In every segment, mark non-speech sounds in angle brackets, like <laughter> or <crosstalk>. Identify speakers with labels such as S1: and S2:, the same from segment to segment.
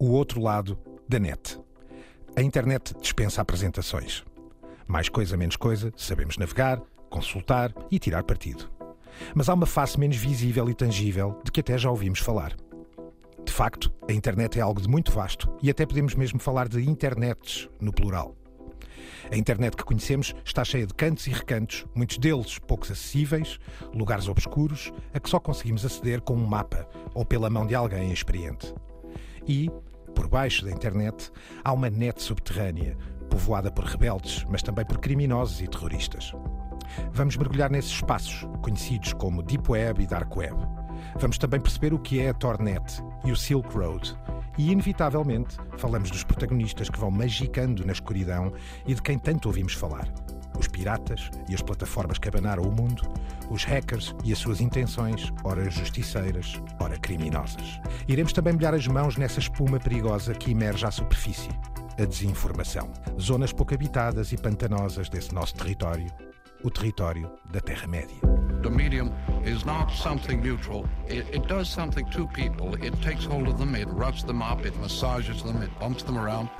S1: o outro lado da net. A internet dispensa apresentações. Mais coisa, menos coisa, sabemos navegar, consultar e tirar partido. Mas há uma face menos visível e tangível de que até já ouvimos falar. De facto, a internet é algo de muito vasto e até podemos mesmo falar de internets no plural. A internet que conhecemos está cheia de cantos e recantos, muitos deles poucos acessíveis, lugares obscuros, a que só conseguimos aceder com um mapa ou pela mão de alguém experiente. E, por baixo da internet, há uma net subterrânea, povoada por rebeldes, mas também por criminosos e terroristas. Vamos mergulhar nesses espaços, conhecidos como Deep Web e Dark Web. Vamos também perceber o que é a Tornet e o Silk Road. E, inevitavelmente, falamos dos protagonistas que vão magicando na escuridão e de quem tanto ouvimos falar. Os piratas e as plataformas que abanaram o mundo, os hackers e as suas intenções, ora justiceiras, ora criminosas. Iremos também molhar as mãos nessa espuma perigosa que emerge à superfície a desinformação. Zonas pouco habitadas e pantanosas desse nosso território, o território da Terra-média.
S2: The medium is not something neutral. It, it, does something to people. It takes hold of them, it roughs them up, it massages them, it bumps them around.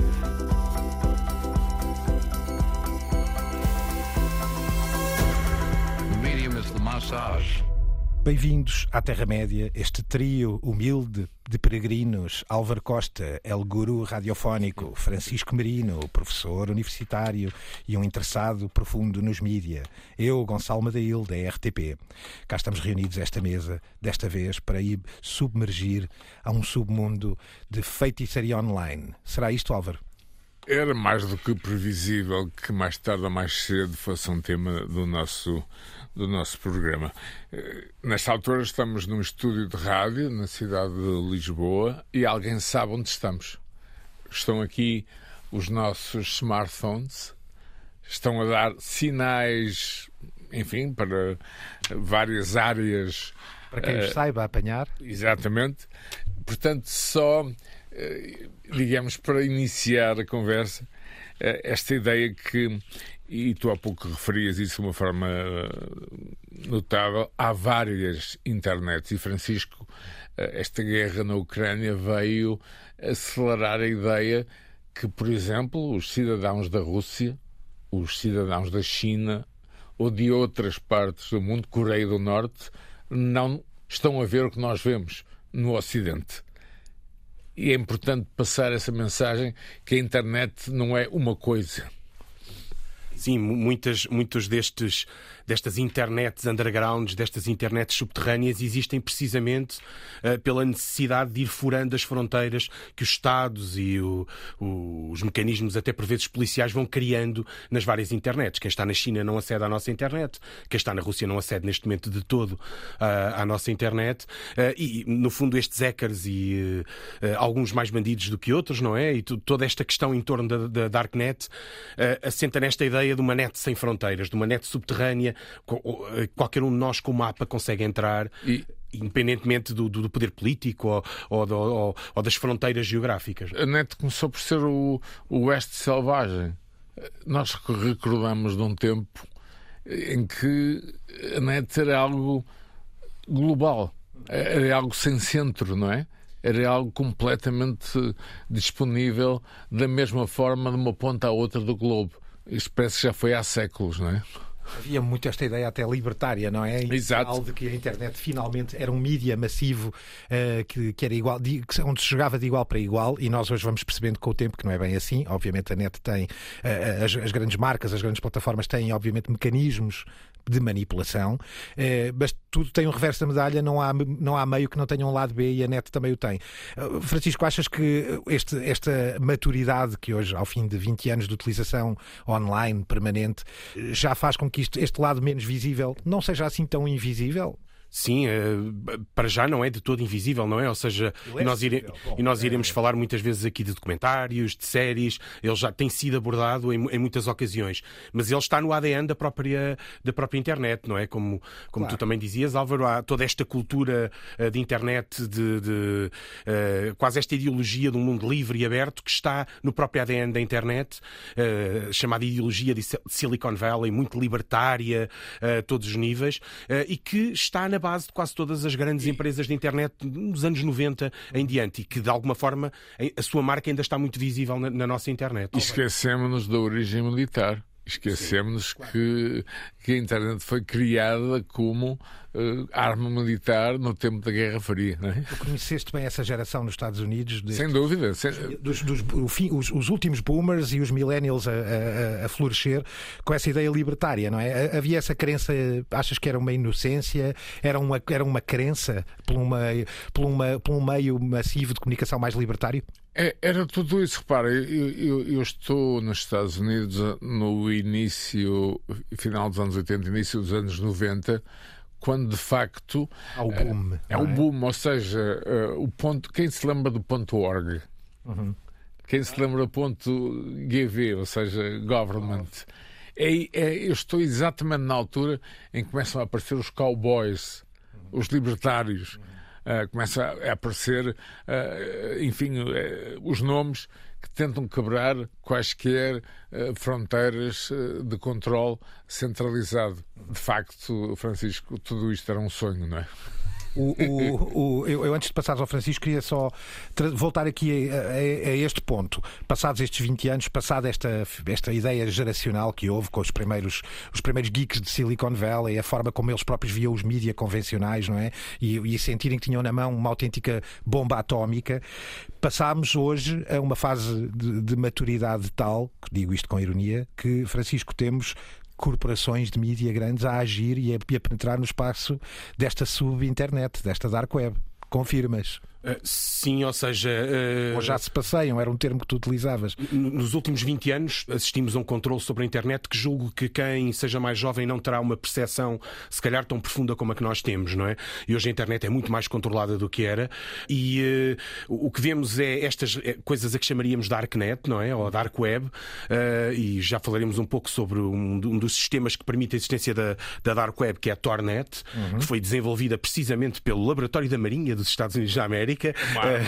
S1: Bem-vindos à Terra-média, este trio humilde de peregrinos, Álvaro Costa, El Guru radiofónico, Francisco Merino, professor universitário e um interessado profundo nos mídia, eu, Gonçalo Madail, da RTP. Cá estamos reunidos esta mesa, desta vez para ir submergir a um submundo de feitiçaria online. Será isto, Álvaro?
S3: Era mais do que previsível que mais tarde ou mais cedo fosse um tema do nosso do nosso programa. Eh, nesta altura estamos num estúdio de rádio na cidade de Lisboa e alguém sabe onde estamos. Estão aqui os nossos smartphones, estão a dar sinais, enfim, para várias áreas.
S1: Para quem uh, saiba apanhar.
S3: Exatamente. Portanto, só, digamos, para iniciar a conversa, uh, esta ideia que e tu há pouco referias isso de uma forma eh, notável, há várias internets e Francisco, eh, esta guerra na Ucrânia veio acelerar a ideia que, por exemplo, os cidadãos da Rússia, os cidadãos da China ou de outras partes do mundo, Coreia do Norte, não estão a ver o que nós vemos no Ocidente. E é importante passar essa mensagem que a internet não é uma coisa
S4: Sim, muitas, muitos destes destas internets undergrounds, destas internets subterrâneas, existem precisamente uh, pela necessidade de ir furando as fronteiras que os Estados e o, o, os mecanismos, até por vezes policiais, vão criando nas várias internets. Quem está na China não acede à nossa internet, quem está na Rússia não acede neste momento de todo uh, à nossa internet. Uh, e, no fundo, estes hackers e alguns mais bandidos do que outros, não é? E toda esta questão em torno da, da Darknet assenta nesta ideia de uma net sem fronteiras, de uma net subterrânea eh, qualquer um de nós com o mapa consegue entrar. E independentemente do, do, poder político ou, ou, ou, ou, das fronteiras geográficas.
S3: A net começou por ser o, o Oeste selvagem. Nós recordamos de um tempo em que a net era algo global, era algo sem centro, não é? Era algo completamente disponível da mesma forma de uma ponta à outra do globo. Isto parece que já foi há séculos, não é?
S1: Havia muito esta ideia até libertária, não é?
S3: Exato.
S1: De que a internet finalmente era um mídia massivo uh, que, que, era igual, de, onde se jogava de igual para igual e nós hoje vamos percebendo com o tempo que não é bem assim. Obviamente a net tem, uh, as, as, grandes marcas, as grandes plataformas têm obviamente mecanismos de manipulação, uh, mas tudo tem um reverso da medalha, não há, não há meio que não tenha um lado B e a net também o tem. Francisco, achas que este, esta maturidade que hoje, ao fim de 20 anos de utilização online permanente, já faz com que isto, este lado menos visível não seja assim tão invisível?
S4: Sim, uh, para já não é de todo invisível, não é? Ou seja, é nós ire... Bom, e nós é iremos é... falar muitas vezes aqui de documentários, de séries, ele já tem sido abordado em, em, muitas ocasiões, mas ele está no ADN da própria, da própria internet, não é? Como, como claro. tu também dizias, Álvaro, há toda esta cultura uh, de internet, de, de uh, quase esta ideologia de um mundo livre e aberto que está no próprio ADN da internet, chamada ideologia de Silicon Valley, muito libertária a todos os níveis, e que está na base de quase todas as grandes empresas de internet nos anos 90 em diante e que, de alguma forma, a sua marca ainda está muito visível na, na nossa internet.
S3: E esquecemos-nos da origem militar. Esquecemos que, que a internet foi criada como uh, arma militar no tempo da Guerra Fria. Não é?
S1: Tu conheceste bem essa geração nos Estados Unidos?
S3: Sem dúvida. Sem...
S1: Dos, dos fim, os, os, últimos boomers e os millennials a, a, a, florescer com essa ideia libertária, não é? Havia essa crença, achas que era uma inocência? Era uma, era uma crença por, uma, por, uma, por um meio massivo de comunicação mais libertário?
S3: É, era tudo isso, repara, eu, eu, eu, estou nos Estados Unidos no início, final dos anos 80, início dos anos 90, quando de facto
S1: há o boom.
S3: É, é o boom, ou seja, uh, o ponto. Quem se lembra do ponto org? Uhum. Quem se lembra do ponto GV, ou seja, government? É, é, eu estou exatamente na altura em que começam a aparecer os cowboys, os libertários. Uh, começa a aparecer, uh, enfim, uh, os nomes que tentam quebrar quaisquer fronteiras de controle centralizado. De facto, Francisco, tudo isto era um sonho, não é?
S1: O, o, o, eu, eu, antes de passar ao Francisco, queria só voltar aqui a, a, a, este ponto. Passados estes 20 anos, passada esta, esta ideia geracional que houve com os primeiros, os primeiros geeks de Silicon Valley, a forma como eles próprios viam os mídias convencionais, não é? E, e sentirem que tinham na mão uma autêntica bomba atómica, passámos hoje a uma fase de, de maturidade tal, digo isto com ironia, que, Francisco, temos corporações de mídia grandes a agir e a, penetrar no espaço desta sub-internet, desta dark web. Confirmas?
S4: Uh, sim, ou seja.
S1: Uh, ou já se passeiam, era um termo que tu utilizavas.
S4: Nos últimos 20 anos assistimos a um controle sobre a internet que julgo que quem seja mais jovem não terá uma percepção, se calhar, tão profunda como a que nós temos, não é? E hoje a internet é muito mais controlada do que era. E uh, o que vemos é estas coisas a que chamaríamos Darknet, não é? Ou Dark Web. e já falaremos um pouco sobre um, um, dos sistemas que permite a existência da, da Dark Web, que é a Tornet, uhum. que foi desenvolvida precisamente pelo Laboratório da Marinha dos Estados Unidos da América América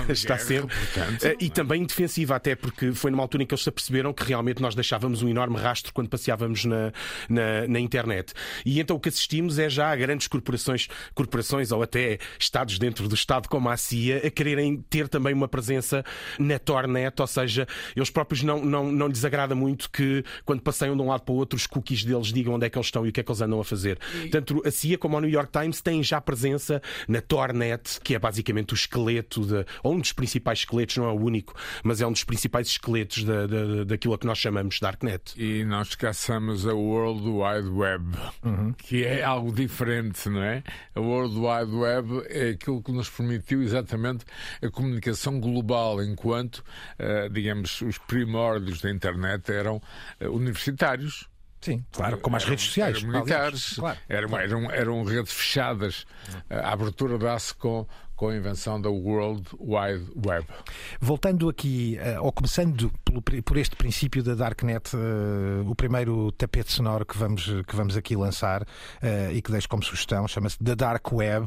S4: uh, está sempre. Uh, e também defensiva, até porque foi numa altura em que eles se aperceberam que realmente nós deixávamos um enorme rastro quando passeávamos na, na, na internet. E então o que assistimos é já a grandes corporações, corporações ou até Estados dentro do Estado, como a CIA, a quererem ter também uma presença na Tornet, ou seja, eles próprios não, não, não lhes agrada muito que quando passeiam de um lado para o outro os cookies deles digam onde é que eles estão e o que é que eles andam a fazer. Tanto a CIA como a New York Times têm já presença na Tornet, que é basicamente o esqueleto esqueleto, de, ou um dos principais esqueletos, não é o único, mas é um dos principais esqueletos da, da, daquilo a que nós chamamos de Darknet.
S3: E nós caçamos a World Wide Web, uhum. que é algo diferente, não é? A World Wide Web é aquilo que nos permitiu exatamente a comunicação global, enquanto, uh, digamos, os primórdios da internet eram uh, universitários
S1: Sim, claro, como as redes sociais.
S3: Eram militares, claro. eram, eram, eram redes fechadas. A abertura dá-se com, com a invenção da World Wide Web.
S1: Voltando aqui, uh, ou começando por, este princípio da Darknet, uh, o primeiro tapete sonoro que vamos, que vamos aqui lançar uh, e que deixo como sugestão chama-se The Dark Web,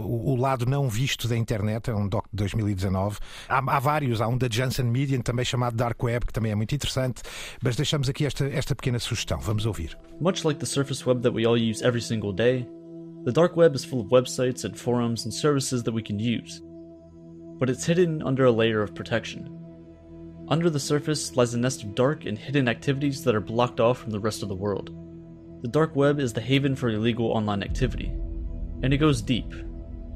S1: o, lado não visto da internet, é um doc de 2019. Há, há vários, há um da Janssen Media também chamado Dark Web, que também é muito interessante, mas deixamos aqui esta, esta pequena sugestão. Vamos ouvir.
S5: Much like the surface web that we all use every single day, The dark web is full of websites and forums and services that we can use, but it's hidden under a layer of protection. Under the surface lies a nest of dark and hidden activities that are blocked off from the rest of the world. The dark web is the haven for illegal online activity, and it goes deep,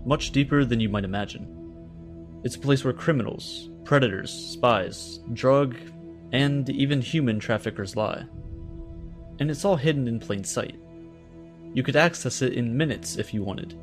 S5: much deeper than you might imagine. It's a place where criminals, predators, spies, drug, and even human traffickers lie. And it's all hidden in plain sight. You could access it in minutes if you wanted.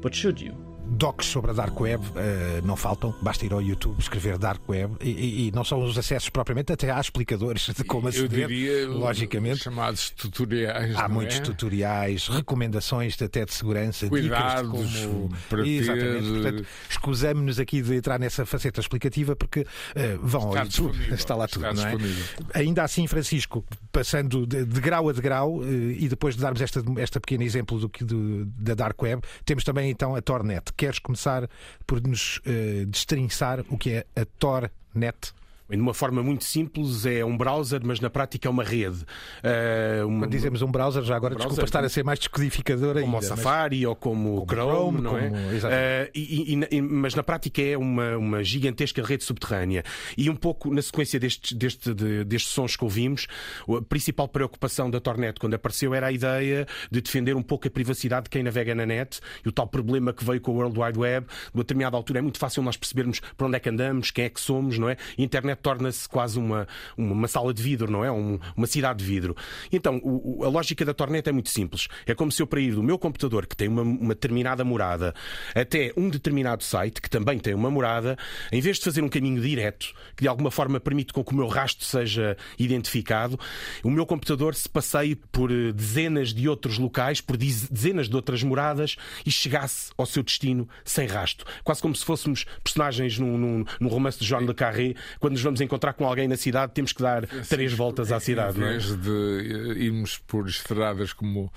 S5: But should you?
S1: Docs sobre a Dark Web uh, não faltam, basta ir ao YouTube escrever Dark Web e, e, e, não são os acessos propriamente, até há explicadores de como aceder,
S3: Eu diria,
S1: logicamente.
S3: chamados tutoriais.
S1: Há muitos
S3: é?
S1: tutoriais, recomendações até de segurança,
S3: Cuidados
S1: dicas de como.
S3: Para
S1: Exatamente. Ter... Portanto, escusamos-nos aqui de entrar nessa faceta explicativa porque uh, vão
S3: está
S1: ao YouTube, <laughs>
S3: está
S1: lá tudo,
S3: está
S1: não é? Ainda assim, Francisco, passando de, de grau a degrau uh, e depois de darmos esta, esta pequeno exemplo do, do, da Dark Web, temos também então a Tornet. Queres começar por nos uh, destrinçar o que é a Tornet?
S4: De uma forma muito simples, é um browser, mas na prática é uma rede. Uh,
S1: uma... Quando dizemos um browser, já agora, um browser, desculpa estar a ser mais descodificador ainda.
S4: Como o Safari
S1: mas...
S4: ou como, como Chrome, Chrome, não é? uh, e, e, mas na prática é uma, uma gigantesca rede subterrânea. E um pouco na sequência destes, deste, de, destes sons que ouvimos, a principal preocupação da Tornet quando apareceu era a ideia de defender um pouco a privacidade de quem navega na net e o tal problema que veio com o World Wide Web. De uma determinada altura é muito fácil nós percebermos para onde é que andamos, quem é que somos, não é? A internet torna-se quase uma, uma sala de vidro, não é? Um, uma cidade de vidro. Então, o, a lógica da Tornet é muito simples. É como se eu para ir do meu computador, que tem uma, uma determinada morada, até um determinado site, que também tem uma morada, em vez de fazer um caminho direto, que de alguma forma permite com que o meu rastro seja identificado, o meu computador se passeie por eh, dezenas de outros locais, por dezenas de outras moradas e chegasse ao seu destino sem rasto. Quase como se fôssemos personagens num, num, num romance de John Le Carré, quando vamos encontrar com alguém na cidade, temos que dar três voltas à cidade.
S3: Em vez não é? de irmos por estradas como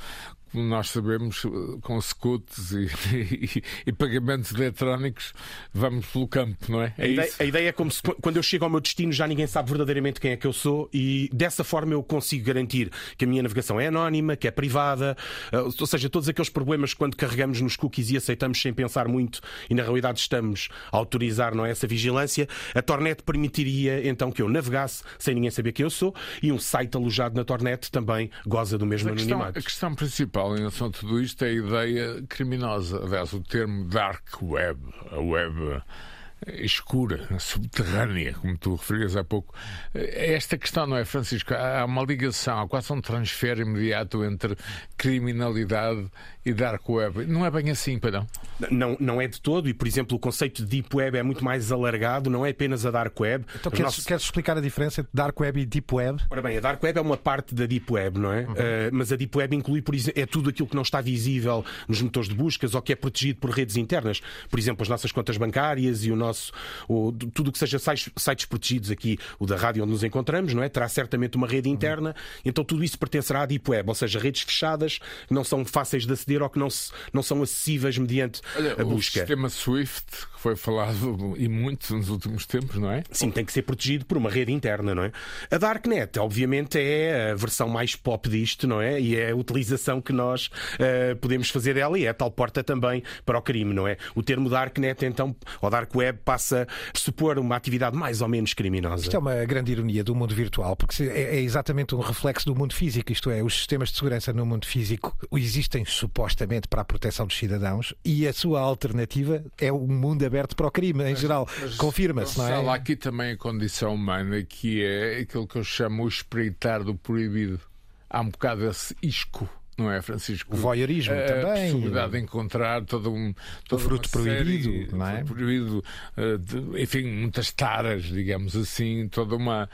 S3: nós sabemos, com scouts e, <laughs> e, e, pagamentos eletrónicos, vamos pelo campo, não é?
S4: é a, ideia, a, ideia, é como se quando eu chego ao meu destino já ninguém sabe verdadeiramente quem é que eu sou e dessa forma eu consigo garantir que a minha navegação é anónima, que é privada, eh, ou seja, todos aqueles problemas quando carregamos nos cookies e aceitamos sem pensar muito e na realidade estamos a autorizar não é, essa vigilância, a Tornet permitiria então que eu navegasse sem ninguém saber quem eu sou e um site alojado na Tornet também goza do mesmo
S3: a questão,
S4: anonimato.
S3: A questão principal principal em relação a tudo isto é a ideia criminosa. Aliás, o termo dark web, a web escura, subterrânea, como tu referias há pouco. Esta questão, não é, Francisco? Há uma ligação, há quase um transfer imediato entre criminalidade e dark web. Não é bem assim, padrão?
S4: Não, não é de todo, e por exemplo, o conceito de deep web é muito mais alargado, não é apenas a dark web.
S1: Então queres, queres, explicar a diferença entre dark web e deep web?
S4: Ora bem, a dark web é uma parte da deep web, não é? Uhum. Uh, mas a deep web inclui, por exemplo, é tudo aquilo que não está visível nos motores de buscas ou que é protegido por redes internas. Por exemplo, as nossas contas bancárias e o nosso. O, tudo o que seja sites, protegidos aqui, o da rádio onde nos encontramos, não é? Terá certamente uma rede interna, então tudo isso pertencerá à deep web, ou seja, redes fechadas que não são fáceis de aceder ou que não, se, não são acessíveis mediante
S3: Olha,
S4: a busca.
S3: O sistema SWIFT, que foi falado e muito nos últimos tempos, não é?
S4: Sim, tem que ser protegido por uma rede interna, não é? A Darknet, obviamente, é a versão mais pop disto, não é? E é a utilização que nós uh, podemos fazer dela e é a tal porta também para o crime, não é? O termo Darknet, então, ou Dark Web, passa a supor uma atividade mais ou menos criminosa.
S1: Isto é uma grande ironia do mundo virtual, porque é, é exatamente um reflexo do mundo físico, isto é, os sistemas de segurança no mundo físico existem supostamente para a proteção dos cidadãos e a sua alternativa é um mundo aberto para o crime em geral. Confirma-se, não é?
S3: Há aqui também a condição humana que é aquilo que eu chamo o espreitar do proibido. Há um bocado esse isco não é, Francisco?
S1: O voyeurismo
S3: a,
S1: também.
S3: A possibilidade de encontrar todo um. Todo
S1: o fruto proibido, série, não é?
S3: Proibido, uh, de, enfim, muitas taras, digamos assim, toda uma.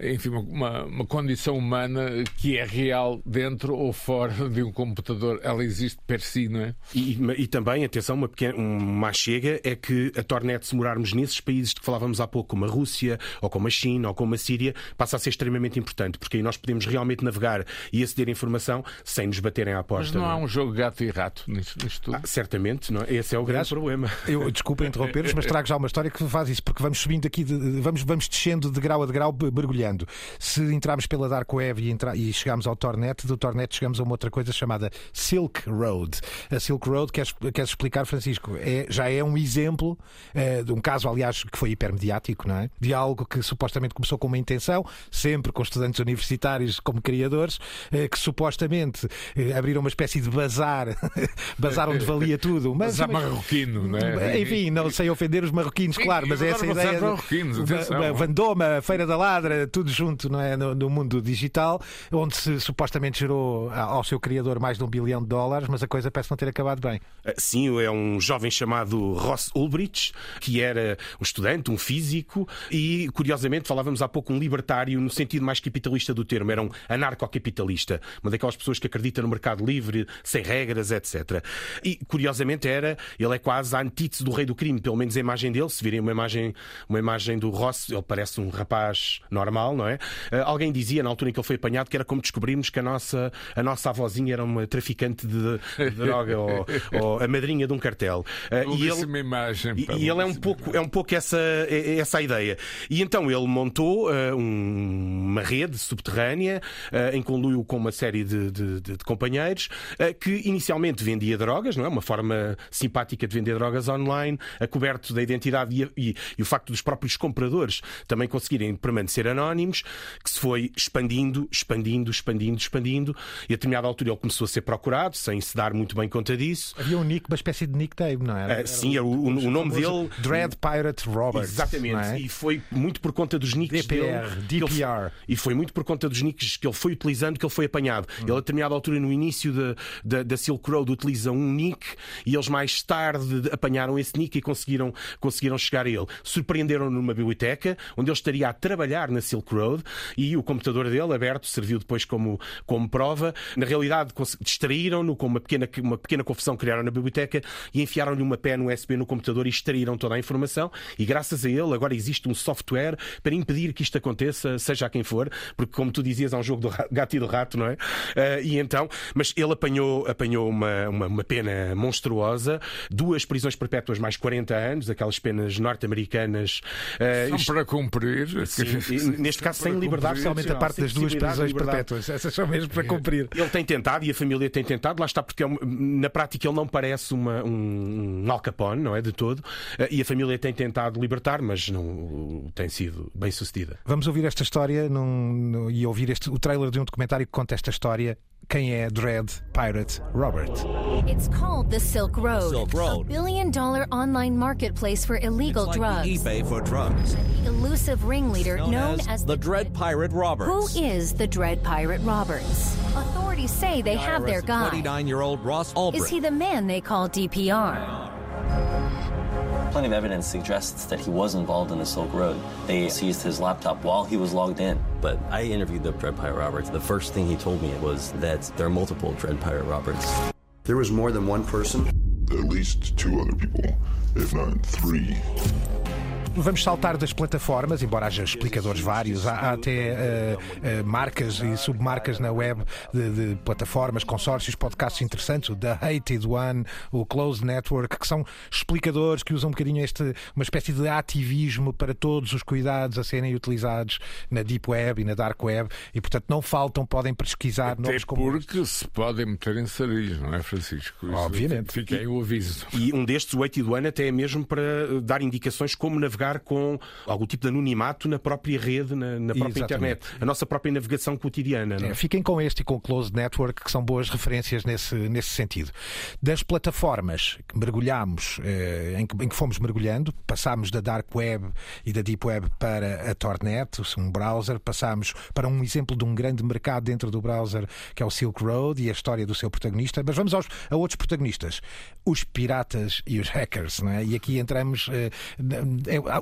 S3: Enfim, uma, uma condição humana que é real dentro ou fora de um computador. Ela existe per si, não é?
S4: E, e também, atenção, uma, pequena, uma chega é que a Tornet, se morarmos nesses países de que falávamos há pouco, como a Rússia, ou como a China, ou como a Síria, passa a ser extremamente importante, porque aí nós podemos realmente navegar e aceder a informação sem nos baterem à porta.
S3: Mas não, não há é? um jogo gato e rato nisto, nisto tudo? Ah,
S4: certamente, não. É? esse é o grande problema.
S1: Eu desculpa interromper-vos, mas trago já uma história que faz isso, porque vamos subindo aqui, de, vamos, vamos descendo de grau a degrau, mergulhando. Se entrarmos pela Dark Web e, entra, e chegamos ao Tornet, do Tornet chegamos a uma outra coisa chamada Silk Road. A Silk Road, queres, queres explicar, Francisco? É, já é um exemplo é, de um caso, aliás, que foi hipermediático, não é? De algo que supostamente começou com uma intenção, sempre com estudantes universitários como criadores, é, que supostamente eh, abriram uma espécie de bazar, <laughs> bazar onde valia tudo.
S3: Mas, bazar mas, marroquino, não é?
S1: Enfim, não sei ofender os marroquinos, claro, mas essa ideia.
S3: De,
S1: Vandoma, Feira da Ladra, tudo junto não é? no, no mundo digital, onde se supostamente gerou ao seu criador mais de um bilhão de dólares, mas a coisa parece não ter acabado bem.
S4: Eh, sim, é um jovem chamado Ross Ulbricht, que era um estudante, um físico, e curiosamente falávamos há pouco um libertário no sentido mais capitalista do termo, era um anarcocapitalista, uma daquelas pessoas que acredita no mercado livre, sem regras, etc. E, curiosamente, era, ele é quase a antítese do rei do crime, pelo menos a imagem dele. Se virem uma imagem, uma imagem do Ross, ele parece um rapaz normal, não é? Uh, alguém dizia, na altura em que ele foi apanhado, que era como descobrirmos que a nossa, a nossa avózinha era uma traficante de, de droga ou, <laughs> ou, a madrinha de um cartel.
S3: Uh, e ele, imagem,
S4: e, e ele é um pouco, é um pouco essa, é, é essa a ideia. E então ele montou uh, um, uma rede subterrânea uh, em conluio com uma série de, de, de, de companheiros uh, que inicialmente vendia drogas, não é? Uma forma simpática de vender drogas online, a coberto da identidade e, e, e o facto dos próprios compradores também conseguirem permanecer anónimos, que se foi expandindo, expandindo, expandindo, expandindo, e a determinada altura ele começou a ser procurado, sem se dar muito bem conta disso.
S1: Havia um nick, uma espécie de nickname, não era?
S4: Uh, sim, o, o, o nome dele.
S1: Dread Pirate Roberts.
S4: Exatamente, é? e foi muito por conta dos nicks
S1: DPR,
S4: dele.
S1: DPR.
S4: e foi muito por conta dos nicks que ele foi utilizando que ele foi apanhado. Hum. Ele, a determinada altura, no início de, de, da Silk Road, utiliza um nick e eles mais tarde apanharam esse nick e conseguiram, conseguiram chegar a ele. Surpreenderam-no numa biblioteca, onde ele estaria a trabalhar na Silk Road e o computador dele, aberto, serviu depois como, como prova. Na realidade, distraíram-no com uma pequena, uma pequena confusão criaram na biblioteca e enfiaram-lhe uma pé no USB no computador e extraíram toda a informação. E graças a ele, agora existe um software para impedir que isto aconteça, seja a quem for, porque, como tu dizias, há um jogo do gato e do rato, não é? Uh, e então, mas ele apanhou, apanhou uma, uma, uma, pena monstruosa, duas prisões perpétuas mais 40 anos, aquelas penas norte-americanas.
S3: Uh, São isto... para cumprir.
S4: Sim, <laughs> neste caso, sem liberdade,
S1: especialmente a parte das duas prisões perpétuas. Essas são mesmo para cumprir.
S4: Ele tem tentado e a família tem tentado, lá está, porque é na prática ele não parece uma, um, um Al Capone, não é? De todo. Uh, e a família tem tentado libertar, mas não tem sido bem sucedida.
S1: Vamos ouvir esta história num, e ouvir este, o trailer de um documentário que conta esta história quem é Dread Pirate Robert.
S6: It's called the Silk Road. Silk Road. A billion dollar online marketplace for illegal
S7: it's
S6: like
S7: drugs. eBay for drugs.
S6: The elusive ringleader known,
S7: known
S6: as,
S7: as, the Dread Pirate Roberts.
S6: Who is the Dread Pirate Roberts? Authorities say they the have their guy.
S7: 29 year old Ross Albrecht.
S6: Is he the man they call DPR?
S8: Plenty of evidence suggests that he was involved in the Silk Road. They seized his laptop while he was logged in. But I interviewed the Dread Pirate Roberts. The first thing he told me was that there are multiple Dread Pirate Roberts.
S9: There was more than one person?
S10: At least two other people, if not three.
S1: Vamos saltar das plataformas, embora haja explicadores vários, há, há até uh, uh, marcas e submarcas na web de, de, plataformas, consórcios, podcasts interessantes, o The Hated One, o Closed Network, que são explicadores que usam um bocadinho este, uma espécie de ativismo para todos os cuidados a serem utilizados na Deep Web e na Dark Web e, portanto, não faltam, podem pesquisar
S3: até novos porque se podem meter em sarilhos, não é, Francisco? Isso
S1: Obviamente.
S3: Aí o aviso.
S4: E um destes, o Hated One, até é mesmo para dar indicações como navegar navegar com algum tipo de anonimato na própria rede, na, na própria Exatamente. internet. A nossa própria navegação cotidiana. É?
S1: É, fiquem com este e com o Closed Network, que são boas referências nesse, nesse sentido. Das plataformas que mergulhámos, eh, em, que, em que fomos mergulhando, passámos da Dark Web e da Deep Web para a Tornet, um browser, passámos para um exemplo de um grande mercado dentro do browser, que é o Silk Road e a história do seu protagonista. Mas vamos aos, a outros protagonistas, os piratas e os hackers. Não é? E aqui entramos. Eh,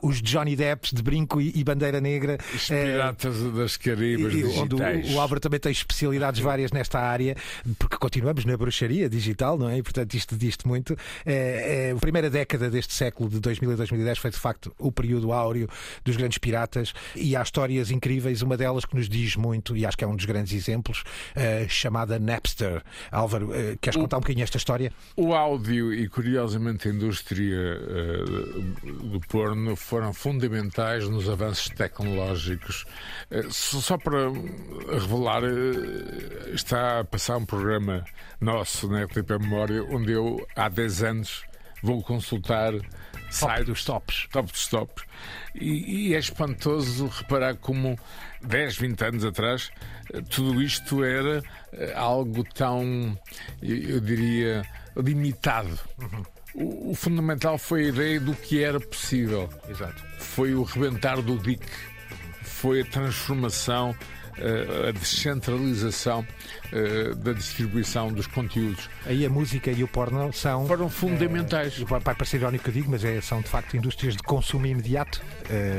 S1: os Johnny Depps de brinco e, e bandeira negra.
S3: Os eh, piratas uh, das Caribas e,
S1: Onde o, o, Álvaro também tem especialidades várias nesta área, porque continuamos na bruxaria digital, não é? E portanto isto diz muito. É, é, a primeira década deste século, de 2000 a 2010, foi de facto o período áureo dos grandes piratas e há histórias incríveis, uma delas que nos diz muito, e acho que é um dos grandes exemplos, chamada Napster. Álvaro, queres contar um bocadinho esta história?
S3: O áudio e curiosamente a indústria do porno foram fundamentais nos avanços tecnológicos. Eh, só para revelar, eh, está a passar um programa nosso na RTP Memória, onde eu, há 10 anos, vou consultar
S1: Top dos tops.
S3: Top dos tops. E, e, é espantoso reparar como 10, 20 anos atrás eh, tudo isto era algo tão, eu diria, limitado. Uhum. O, o, fundamental foi a ideia do que era possível.
S1: Exato.
S3: Foi o rebentar do dique, foi a transformação uh, a descentralização uh, da distribuição dos conteúdos.
S1: Aí a música e o porno são.
S3: Foram fundamentais.
S1: Uh, vai parecer irónico que eu digo, mas é, são de facto indústrias de consumo imediato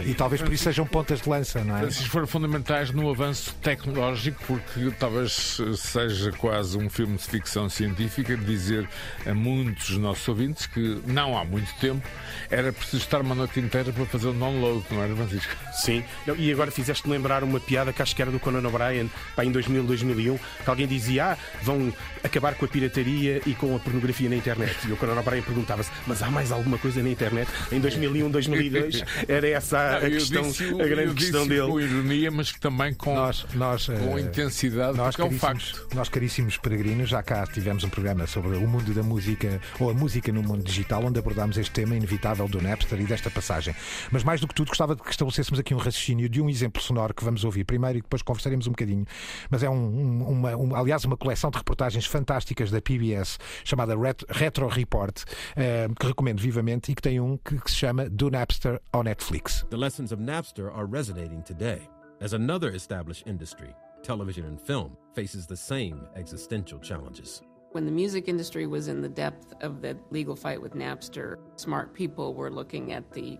S1: e talvez por isso sejam pontas de lança, não é?
S3: Esses foram fundamentais no avanço tecnológico, porque talvez seja quase um filme de ficção científica dizer a muitos dos nossos ouvintes que não há muito tempo era preciso estar uma noite inteira para fazer o um download, não era, Francisco?
S4: Sim, e agora fizeste lembrar uma piada que acho que era do Conan O'Brien, em 2000, 2001, que alguém dizia: Ah, vão acabar com a pirataria e com a pornografia na internet. E o Conan O'Brien perguntava-se: Mas há mais alguma coisa na internet? Em 2001, 2002, era essa a, a questão, disse, a grande questão dele.
S3: Com ironia, mas que também com,
S1: nós, nós,
S3: com
S1: uh,
S3: intensidade,
S1: nós,
S3: é um facto.
S1: Nós, caríssimos peregrinos, já cá tivemos um programa sobre o mundo da música, ou a música no mundo digital, onde abordámos este tema inevitável do Napster e desta passagem. Mas mais do que tudo, gostava de que estabelecêssemos aqui um raciocínio de um exemplo sonoro que vamos ouvir primeiro e depois conversaremos um bocadinho. Mas é um, um, uma, um, aliás, uma coleção de reportagens fantásticas da PBS chamada Retro Report, uh, que recomendo vivamente e que tem um que, que se chama Do Napster on Netflix.
S11: The lessons of Napster are resonating today as another established industry, television and film, faces the same existential challenges.
S12: When the music industry was in the depth of the legal fight with Napster, smart people were looking at the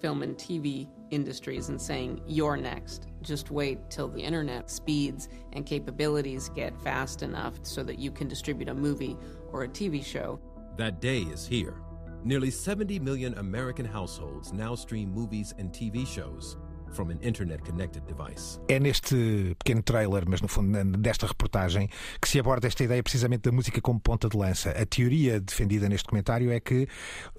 S12: film and TV industries and saying, You're next. Just wait till the internet speeds and capabilities get fast enough so that you can distribute a movie or a TV show.
S11: That day is here. Nearly 70 million American households now stream movies and TV shows from an internet-connected device.
S1: É neste pequeno trailer, mas no fundo desta reportagem, que se aborda esta ideia precisamente da música como ponta de lança. A teoria defendida neste comentário é que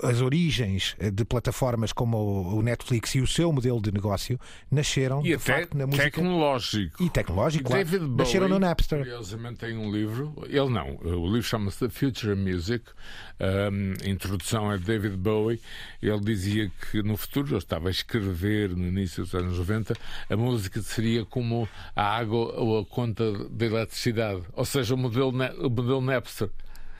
S1: as origens de plataformas como o Netflix e o seu modelo de negócio nasceram
S3: e
S1: de facto na música
S3: tecnológico.
S1: E tecnológico,
S3: claro. David Bowie,
S1: nasceram no Napster.
S3: Curiosamente tem um livro, ele não, o livro chama-se The Future Music. Um, a introdução é de David Bowie. Ele dizia que no futuro, ele estava a escrever no início dos anos 90, a música seria como a água ou a conta de eletricidade, ou seja, o modelo, o modelo Napster.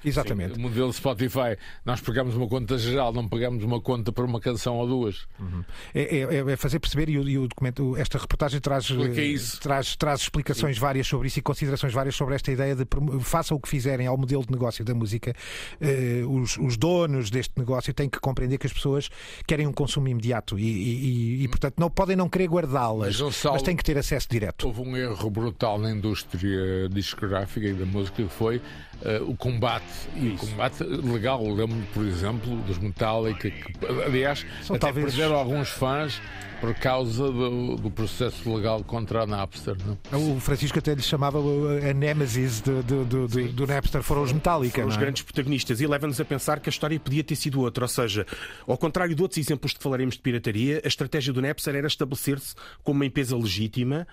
S1: Exatamente.
S3: Sim, o modelo Spotify, nós pegamos uma conta geral, não pegamos uma conta por uma canção ou duas.
S1: Uhum. É, é, é, fazer perceber, e o, e o, documento, esta reportagem traz, traz, traz explicações Sim. várias sobre isso e considerações várias sobre esta ideia de façam o que fizerem ao modelo de negócio da música, eh, os, os, donos deste negócio têm que compreender que as pessoas querem um consumo imediato e, e, e portanto, não podem não querer guardá-las, mas, mas, têm que ter acesso direto.
S3: Houve um erro brutal na indústria discográfica e da música que foi uh, o combate e o combate legal. Lembro-me, por exemplo, dos Metallica, que, aliás, São até talvez... perderam alguns fãs por causa do, do, processo legal contra a Napster. Não?
S1: O Francisco até lhe chamava a Nemesis do, do, do, do Napster, foram os Metallica.
S4: Foram os é? grandes protagonistas e leva-nos a pensar que a história podia ter sido outra. Ou seja, ao contrário de outros exemplos que falaremos de pirataria, a estratégia do Napster era estabelecer-se como uma empresa legítima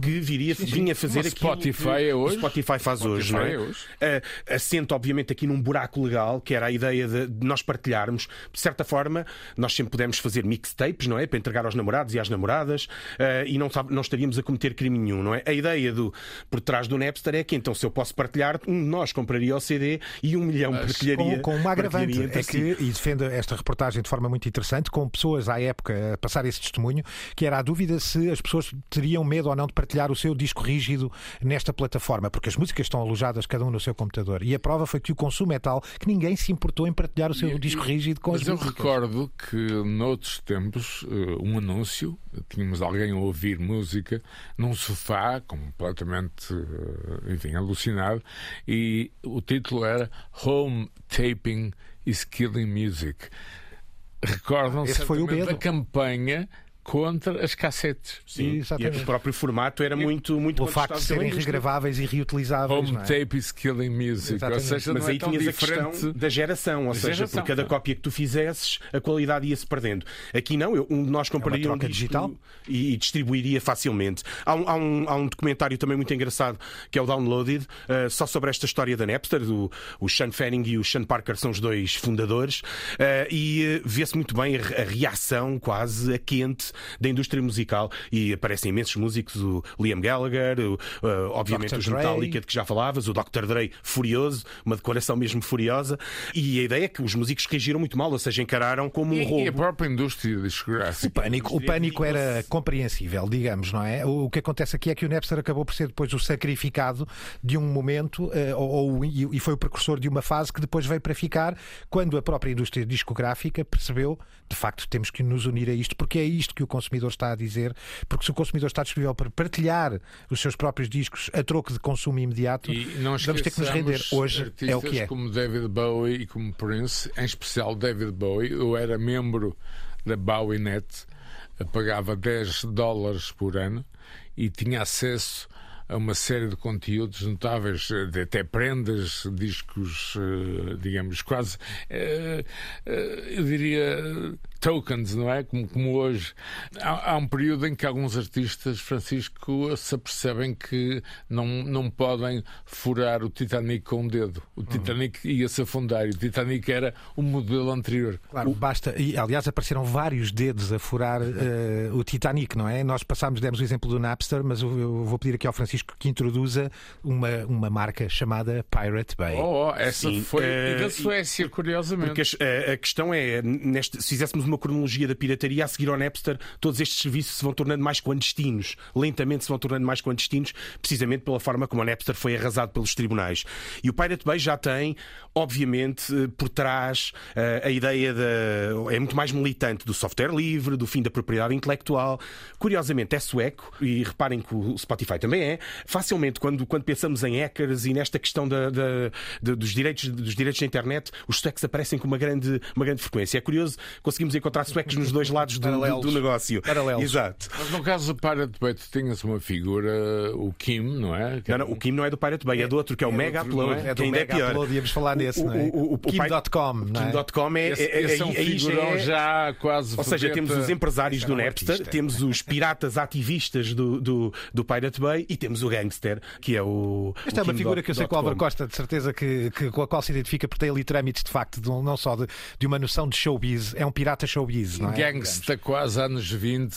S4: que viria, sim, sim. vinha fazer aquilo
S3: Spotify é hoje.
S4: o Spotify faz Spotify hoje, não é? é hoje. Uh, assento, obviamente, aqui num buraco legal, que era a ideia de, de, nós partilharmos. De certa forma, nós sempre pudemos fazer mixtapes, não é? Para entregar aos namorados e às namoradas uh, e não, não estaríamos a cometer crime nenhum, não é? A ideia do, por trás do Napster é que então, se eu posso partilhar, um de nós compraria o CD e um milhão Mas partilharia.
S1: Com, com uma agravante, é que, e defende esta reportagem de forma muito interessante, com pessoas à época a passar esse testemunho, que era a dúvida se as pessoas teriam medo ou não de partilhar o seu disco rígido nesta plataforma, porque as músicas estão alojadas cada um no seu computador. E a prova foi que o consumo é tal que ninguém se importou em partilhar o seu e, disco rígido com
S3: mas
S1: as
S3: músicas. Mas eu recordo que noutros tempos eh, um anúncio, tínhamos alguém a ouvir música num sofá completamente, eh, enfim, alucinado, e o título era Home Taping is Killing Music. Recordam-se da campanha contra as cassetes.
S4: Sim, Exatamente. e o próprio formato era muito muito
S1: O facto de serem regraváveis e reutilizáveis.
S3: Home é? tape is killing music. Exatamente. Ou seja,
S4: Mas aí
S3: é
S4: tinhas
S3: diferente...
S4: a questão da geração, ou seja, geração, por cada cópia que tu fizesses, a qualidade ia-se perdendo. Aqui não, eu, um, nós compraria é um digital e, e, distribuiria facilmente. Há um, há, um, há um documentário também muito engraçado que é o Downloaded, uh, só sobre esta história da Napster. Do, o Sean Fanning e o Sean Parker são os dois fundadores, uh, e uh, vê-se muito bem a, a reação quase a quente da indústria musical e aparecem imensos músicos, o Liam Gallagher, o, uh, obviamente
S1: Dr.
S4: os. Metallica de que já falavas, o Dr. Dre furioso, uma decoração mesmo furiosa, e a ideia é que os músicos reagiram muito mal, ou seja, encararam como um
S3: E,
S4: roubo.
S3: e a própria indústria discográfica.
S1: O pânico, o pânico era compreensível, digamos, não é? O que acontece aqui é que o Napster acabou por ser depois o sacrificado de um momento, eh, ou, ou- e e foi o precursor de uma fase que depois veio para ficar, quando a própria indústria discográfica percebeu, de facto, temos que nos unir a isto, porque é isto que o consumidor está a dizer, porque se o consumidor está disponível para partilhar os seus próprios discos a troco de consumo imediato, vamos ter que nos render. Hoje é o que é.
S3: como David Bowie e como Prince, em especial David Bowie. Eu era membro da BowieNet, pagava 10 dólares por ano e tinha acesso a uma série de conteúdos notáveis, até prendas, discos, eh, digamos, quase, eh, eh, eu diria, tokens, não é? Como, como hoje. Há, há um período em que alguns artistas, Francisco, se apercebem que não, não podem furar o Titanic com o dedo. O Titanic ia-se afundar e o Titanic era o modelo anterior.
S1: Claro, basta. E, aliás, apareceram vários dedos a furar eh, o Titanic, não é? Nós passámos, demos o exemplo do Napster, mas eu, eu vou pedir aqui ao Francisco que introduza uma, uma marca chamada Pirate Bay.
S3: Oh, oh, essa
S4: Sim,
S3: foi.
S4: eh,
S3: e da Suécia, curiosamente.
S4: Porque a, a questão é, neste, se fizéssemos uma cronologia da pirataria, a seguir ao Napster, todos estes serviços se vão tornando mais clandestinos. Lentamente se vão tornando mais clandestinos, precisamente pela forma como o Napster foi arrasado pelos tribunais. E o Pirate Bay já tem, obviamente, eh, por trás eh, a ideia da. é muito mais militante do software livre, do fim da propriedade intelectual. Curiosamente, é sueco, e reparem que o Spotify também é. Facilmente, quando, quando pensamos em hackers e nesta questão da, da- da- dos, direitos, dos direitos da internet, os suecos aparecem com uma grande, uma grande frequência. É curioso, conseguimos encontrar suecos nos dois lados do, do, do negócio.
S1: Paralelos.
S4: Exato.
S3: Mas no caso do Pirate Bay, tu tinhas uma figura, o Kim, não é? Que
S4: Não, não, o Kim não é do Pirate Bay, é do outro, que é o Mega Upload,
S3: é?
S1: É
S4: que
S1: do
S4: ainda é
S1: Mega
S4: pior.
S1: Upload, íamos falar nesse,
S4: O-
S1: não é?
S4: o-
S1: Kim.com, não é?
S4: Kim.com é,
S3: Esse,
S4: é,
S3: esse é um
S4: aí já
S3: figurão
S4: é-
S3: já quase.
S4: Ou seja, temos os empresários do Napster, temos os piratas ativistas do, do, do Pirate Bay e temos o gangster, que é o.
S1: Esta é uma figura que eu sei que o Álvaro. Costa, de certeza, que, que- com a qual se identifica, porque tem ali trâmites, de facto, de não só de, de uma noção de showbiz, é um pirata showbiz, não é?
S3: Gangsta quase anos 20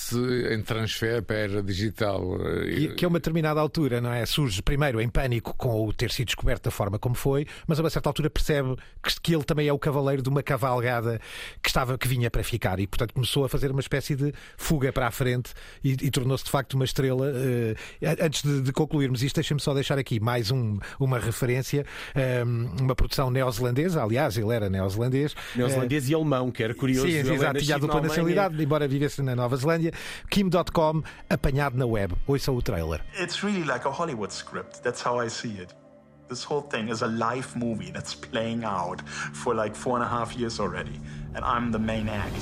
S3: em transfer para a era digital.
S1: E- que a uma determinada altura, não é? Surge primeiro em pânico com o ter sido descoberto da forma como foi, mas a uma certa altura percebe que, que ele também é o cavaleiro de uma cavalgada que estava que vinha para ficar e, portanto, começou a fazer uma espécie de fuga para a frente e, e tornou-se de facto uma estrela. eh, antes de, de concluirmos isto, deixem-me só deixar aqui mais um- uma referência, eh, uma produção neozelandesa, aliás, ele era neozelandês.
S4: Neozelandês e alemão, que era curioso.
S1: Sim,
S4: é
S1: exato, tinha a dupla nacionalidade, embora vivesse na Nova Zelândia. Kim.com, apanhado na web. Ouçam o trailer.
S13: It's really like a Hollywood script. That's how I see it. This whole thing is a live movie that's playing out for like four and a half years already, and I'm the main act.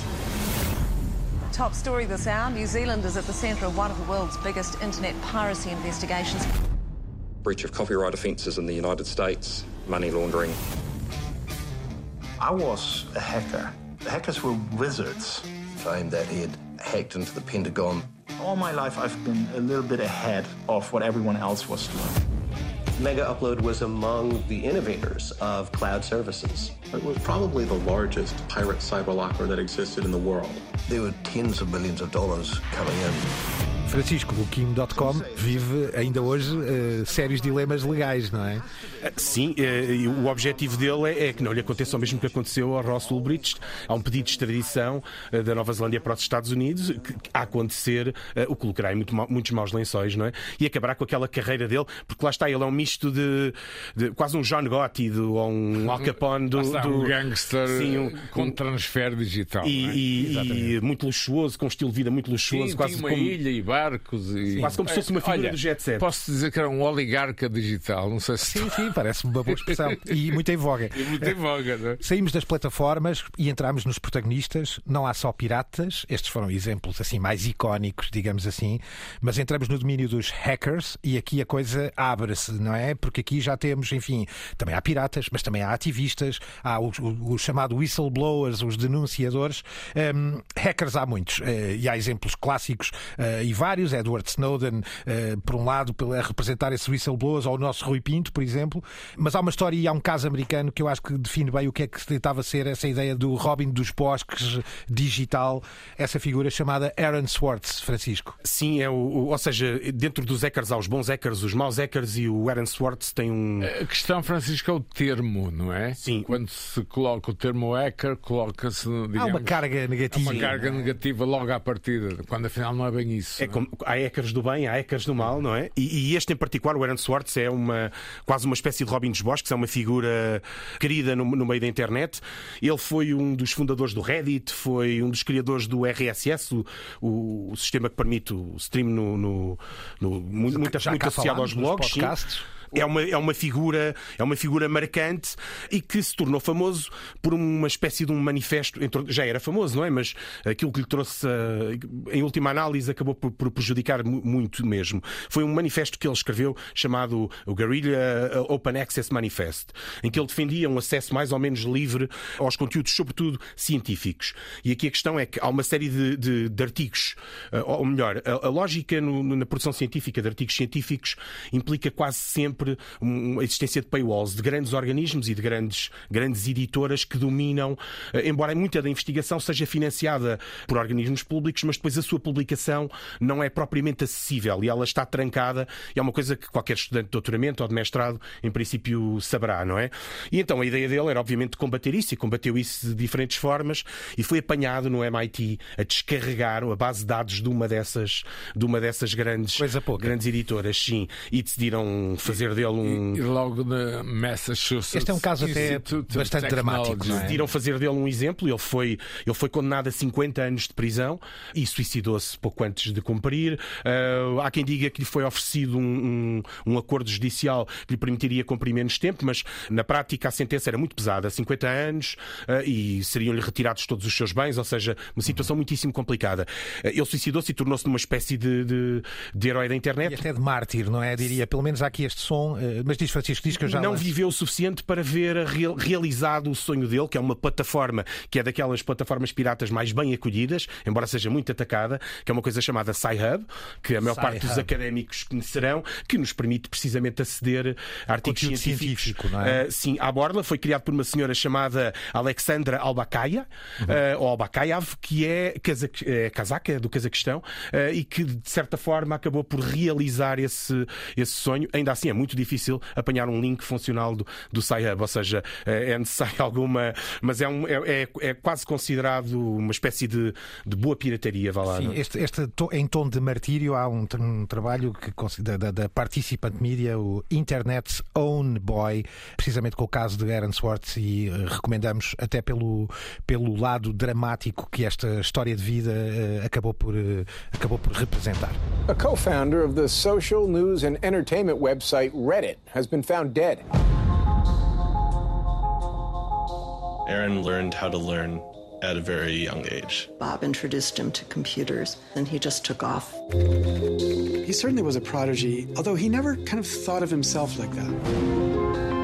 S14: Top story this hour New Zealand is at the centre of one of the world's biggest internet piracy investigations.
S15: breach of copyright offences in the United States, money laundering.
S13: I was a hacker. The hackers were wizards.
S9: Claimed that he had hacked into the Pentagon.
S13: All my life, I've been a little bit ahead of what everyone else was doing.
S16: Mega Upload was among the innovators of cloud services.
S17: It was probably the largest pirate cyberlocker that existed in the world.
S9: There were tens of millions of dollars coming in.
S1: Francisco, o Kim.com vive ainda hoje eh, sérios dilemas legais, não é?
S4: Sim, eh, e o objetivo dele é, é que não lhe aconteça o mesmo que aconteceu ao Ross Ulbricht. Há um pedido de extradição eh, da Nova Zelândia para os Estados Unidos, que, que a acontecer, o colocará em muito muitos maus lençóis, não é? E acabará com aquela carreira dele, porque lá está, ele é um misto de, de quase um John Gotti do, ou um <laughs> Al Capone do.
S3: Está,
S4: do
S3: um gangster
S4: Sim, um-
S3: com transfer digital.
S4: e,
S3: não é?
S4: e- e muito luxuoso, com um estilo de vida muito luxuoso,
S3: Sim,
S4: quase
S3: tinha uma
S4: como.
S3: ilha e barcos e...
S4: Quase como se fosse uma figura
S3: Olha,
S4: do jet set.
S3: Posso dizer que era um oligarca digital, não sei se...
S1: Sim, sim, parece-me uma boa expressão. <laughs> E muito em voga.
S3: E muito em voga, não é?
S1: Saímos das plataformas e entramos nos protagonistas. Não há só piratas, estes foram exemplos assim mais icónicos, digamos assim, mas entramos no domínio dos hackers e aqui a coisa abre-se, não é? Porque aqui já temos, enfim, também há piratas, mas também há ativistas, há o, o- o chamado whistleblowers, os denunciadores. Hum, hackers há muitos eh, e há exemplos clássicos eh, e vários, Edward Snowden, uh, por um lado, a representar esses whistleblowers, ou o nosso Rui Pinto, por exemplo, mas há uma história e há um caso americano que eu acho que define bem o que é que se tentava ser essa ideia do Robin dos bosques digital, essa figura chamada Aaron Swartz, Francisco.
S4: Sim, é o, ou seja, dentro dos hackers há os bons hackers, os maus hackers e o Aaron Swartz tem um.
S3: A questão, Francisco, é o termo, não é?
S4: Sim.
S3: Quando se coloca o termo hacker, coloca-se.
S1: Há uma carga negativa.
S3: Há uma carga negativa logo à partida, quando afinal não é bem isso.
S4: É como, há hackers do bem, há hackers do mal, não é? E, e, este em particular, o Aaron Swartz, é uma, quase uma espécie de Robin dos Bosques, é uma figura querida no, no meio da internet. Ele foi um dos fundadores do Reddit, foi um dos criadores do RSS, o, o, o sistema que permite o stream no, no, no muito, muito associado aos blogs.
S1: Podcasts.
S4: Sim é uma, é uma figura é uma figura marcante e que se tornou famoso por uma espécie de um manifesto já era famoso não é? Mas aquilo que lhe trouxe em última análise acabou por, por prejudicar muito mesmo. Foi um manifesto que ele escreveu chamado o Guerrilla Open Access Manifest em que ele defendia um acesso mais ou menos livre aos conteúdos sobretudo científicos. E aqui a questão é que há uma série de, de, de artigos ou melhor a, a lógica no, na produção científica de artigos científicos implica quase sempre sempre uma existência de paywalls, de grandes organismos e de grandes, grandes editoras que dominam, eh, embora muita da investigação seja financiada por organismos públicos, mas depois a sua publicação não é propriamente acessível e ela está trancada e é uma coisa que qualquer estudante de doutoramento ou de mestrado, em princípio, saberá, não é? E então a ideia dele era, obviamente, combater isso e combateu isso de diferentes formas e foi apanhado no MIT a descarregar a base de dados de uma dessas, de uma dessas grandes, grandes editoras, sim, e decidiram fazer dele um.
S3: E, logo na Massachusetts.
S1: Este é um caso até bastante dramático.
S4: Não é? Decidiram fazer dele um exemplo. Ele foi, ele foi condenado a 50 anos de prisão e suicidou-se pouco antes de cumprir. Uh, há quem diga que lhe foi oferecido um, um, um, acordo judicial que lhe permitiria cumprir menos tempo, mas na prática a sentença era muito pesada 50 anos uh, e seriam-lhe retirados todos os seus bens, ou seja, uma situação muitíssimo complicada. Uh, ele suicidou-se e tornou-se numa espécie de, de, de herói da internet.
S1: E até de mártir, não é? Diria, pelo menos há aqui este som eh, mas diz Francisco, diz que eu já.
S4: Não viveu o suficiente para ver realizado o sonho dele, que é uma plataforma que é daquelas plataformas piratas mais bem acolhidas, embora seja muito atacada, que é uma coisa chamada Sci-Hub, que a maior parte dos académicos conhecerão, que nos permite precisamente aceder a artigos
S1: Conteúdo
S4: científicos.
S1: É?
S4: Uh, sim, à borla foi criado por uma senhora chamada Alexandra Albakaya, uhum. uh, ou Albakayav, que é, é casaca do Cazaquistão, uh, e que de certa forma acabou por realizar esse, esse sonho. Ainda assim é muito muito difícil apanhar um link funcional do, do Sci-Hub, ou seja, é, é necessário <laughs> alguma. Mas é, um, é, é, é quase considerado uma espécie de, de boa pirataria, vá lá.
S1: Sim,
S4: não?
S1: este, este, em tom de martírio há um, um trabalho que, da, da Participant Media, o Internet's Own Boy, precisamente com o caso de Aaron Swartz, e uh, recomendamos até pelo, pelo lado dramático que esta história de vida uh, acabou, por, uh, acabou por representar.
S18: A co-founder of the social news and entertainment website Reddit has been found dead.
S17: Aaron learned how to learn at a very young age.
S19: Bob introduced him to computers, and he just took off.
S20: He certainly was a prodigy, although he never kind of thought of himself like that.